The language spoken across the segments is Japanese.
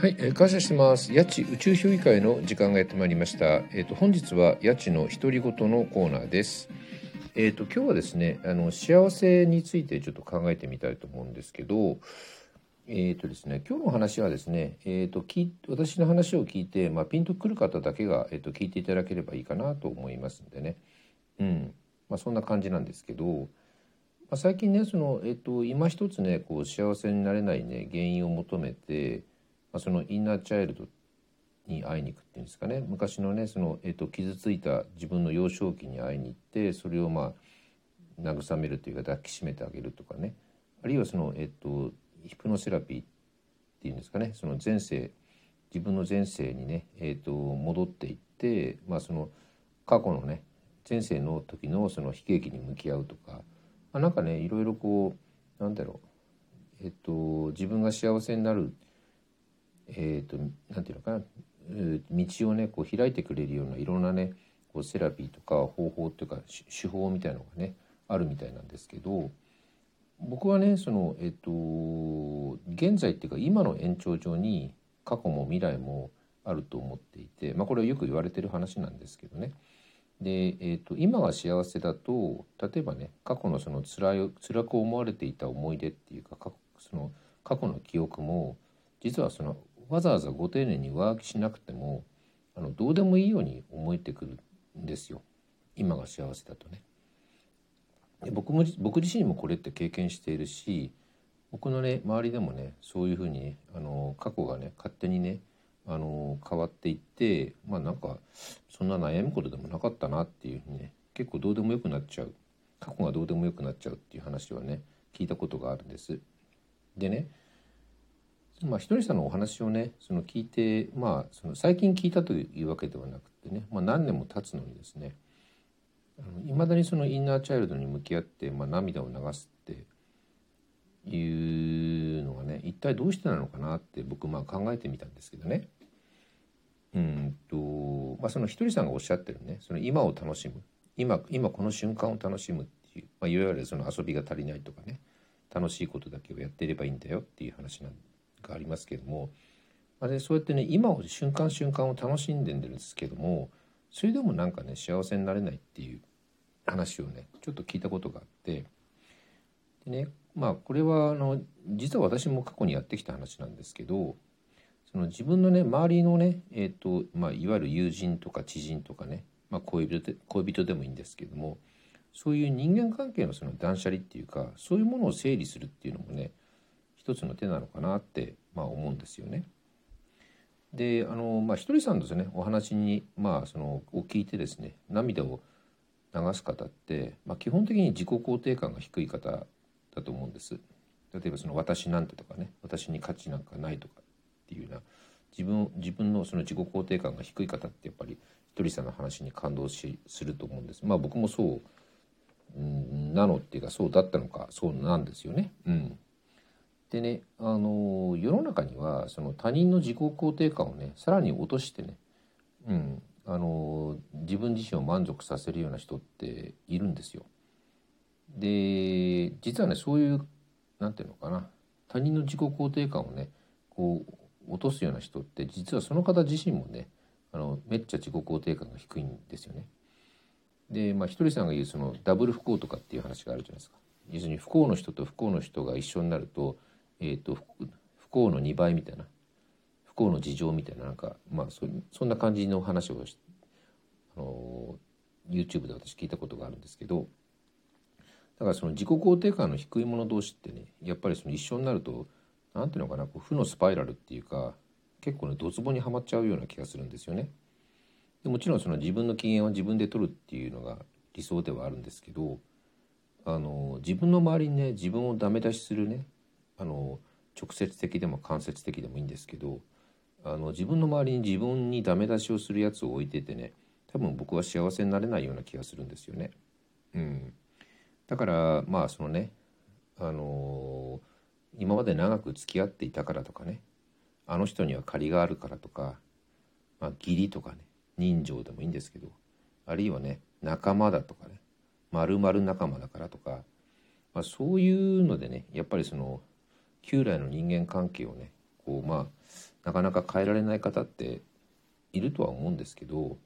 はい、えー感謝してます。八千宇宙評議会の時間がやってまいりました。えっ、と本日は八千の独り言のコーナーです。えっ、と今日はですね、あの幸せについてちょっと考えてみたいと思うんですけど、えっ、とですね、今日の話はですね、えっ、と私の話を聞いて、まあピンとくる方だけがえっ、と聞いていただければいいかなと思いますんでね。うん、まあそんな感じなんですけど、まあ、最近ねその、えっと、今一つねこう幸せになれないね原因を求めて、まあ、そのインナーチャイルドに会いに行くっていうんですかね。昔のねその、えっと、傷ついた自分の幼少期に会いに行ってそれをまあ慰めるというか抱きしめてあげるとかね。あるいはその、えっと、ヒプノセラピーっていうんですかね。その前世自分の前世にね、えっと、戻っていって、まあ、その過去のね前世の時のその悲劇に向き合うとか、まあ、なんかねいろいろこうなんだろう。えっと自分が幸せになるえっとなんていうのかな。道をねこう開いてくれるようないろんなねこうセラピーとか方法っていうか手法みたいのがねあるみたいなんですけど僕はねそのえっと現在っていうか今の延長上に過去も未来もあると思っていて、まあ、これはよく言われてる話なんですけどね。で、えー、と今が幸せだと例えばね過去のその辛い辛く思われていた思い出っていうか過去その過去の記憶も実はそのわざわざご丁寧に上書きしなくてもあのどうでもいいように思えてくるんですよ今が幸せだとね。で僕も僕自身もこれって経験しているし僕のね周りでもねそういうふうにねあの過去がね勝手にねあの変わっていってまあなんかそんな悩むことでもなかったなっていうふうにね結構どうでもよくなっちゃう過去がどうでもよくなっちゃうっていう話はね聞いたことがあるんです。でねまあひとりさんのお話をねその聞いてまあその最近聞いたというわけではなくてね、まあ、何年も経つのにですねいまだにそのインナーチャイルドに向き合って、まあ、涙を流すっていうのがね一体どうしてなのかなって僕まあ考えてみたんですけどね。うんとまあ、そのひとりさんがおっしゃってるねその今を楽しむ今今この瞬間を楽しむっていう、まあ、いわゆるその遊びが足りないとかね楽しいことだけをやっていればいいんだよっていう話なんありますけども、あ、でそうやってね今を瞬間瞬間を楽しんでるんですけどもそれでもなんかね幸せになれないっていう話をねちょっと聞いたことがあって。でねまあこれはあの実は私も過去にやってきた話なんですけどその自分のね周りのね、えーとまあ、いわゆる友人とか知人とかね、まあ、恋人で恋人でもいいんですけどもそういう人間関係のその断捨離っていうかそういうものを整理するっていうのもね一つの手なのかなって、まあ、思うんですよね。であのまあひとりさんですねお話にまあそのを聞いてですね涙を流す方って、まあ、基本的に自己肯定感が低い方だと思うんです。例えばその私なんてとかね私に価値なんかないとかっていうような自分自分のその自己肯定感が低い方ってやっぱりひとりさんの話に感動しすると思うんです。まあ僕もそううんなのっていうかそうだったのかそうなんですよね。うん、でねあの世の中にはその他人の自己肯定感をねさらに落としてね、うん、あの自分自身を満足させるような人っているんですよ。で実はねそういうなんていうのかな他人の自己肯定感をねこう落とすような人って実はその方自身もねあのめっちゃ自己肯定感が低いんですよね。でまあひとりさんが言うそのダブル不幸とかっていう話があるじゃないですか。要するに不幸の人と不幸の人が一緒になると,、えー、と不幸の2倍みたいな。不幸の事情みたいな。なんかまあそそんな感じの話をあの YouTube で私聞いたことがあるんですけど。だからその自己肯定感の低い者同士ってねやっぱりその一緒になるとなんていうのかなこう負のスパイラルっていうか結構ねドツボにはまっちゃうような気がするんですよね。でもちろんその自分の機嫌は自分で取るっていうのが理想ではあるんですけどあの自分の周りにね自分をダメ出しするねあの直接的でも間接的でもいいんですけどあの自分の周りに自分にダメ出しをするやつを置いててね多分僕は幸せになれないような気がするんですよね。うん、だからまあそのねあの今まで長く付き合っていたからとかねあの人には借りがあるからとか、まあ、義理とかね人情でもいいんですけどあるいはね仲間だとかね〇〇仲間だからとか、まあ、そういうのでねやっぱりその旧来の人間関係をねこうまあなかなか変えられない方っているとは思うんですけど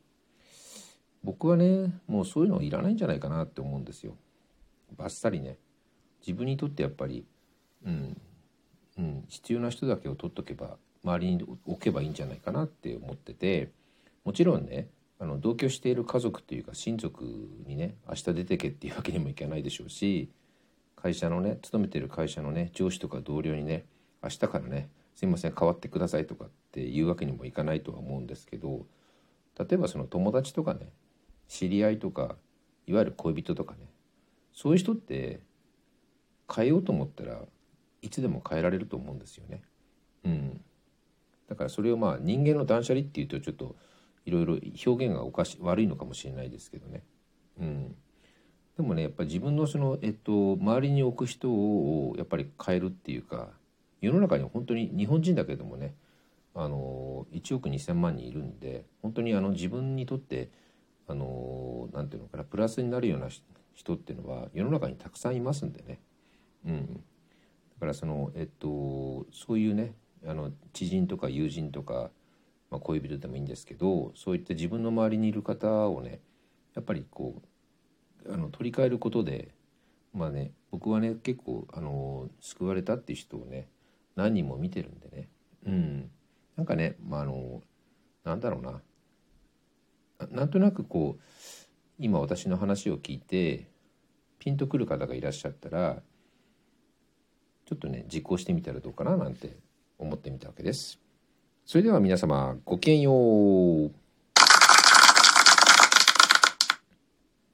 僕はねもうそういうのいらないんじゃないかなって思うんですよ。バッサリね自分にとってやっぱり、うんうん、必要な人だけを取っとけば周りに置けばいいんじゃないかなって思っててもちろんねあの同居している家族というか親族にね明日出てけっていうわけにもいかないでしょうし会社のね勤めてる会社のね上司とか同僚にね明日からねすいません変わってくださいとかっていうわけにもいかないとは思うんですけど例えばその友達とかね知り合いとかいわゆる恋人とかねそういう人って変えようと思ったらいつでも変えられると思うんですよね。うん、だからそれをまあ人間の断捨離っていうとちょっといろいろ表現がおかし悪いのかもしれないですけどね。うん、でもねやっぱり自分のその、えっと、周りに置く人をやっぱり変えるっていうか世の中に本当に日本人だけどもねあの1億2,000万人いるんで本当にあの自分にとってあのなんていうのかなプラスになるような人っていうのは世の中にたくさんいますんでね。うん、だからそのえっとそういうねあの知人とか友人とか、まあ、恋人でもいいんですけどそういった自分の周りにいる方をねやっぱりこうあの取り替えることでまあね僕はね結構あの救われたっていう人をね何人も見てるんでねうんなんかねまああのなんだろうななんとなくこう今私の話を聞いてピンとくる方がいらっしゃったらちょっとね実行してみたらどうかななんて思ってみたわけです。それでは皆様ごきげんよう。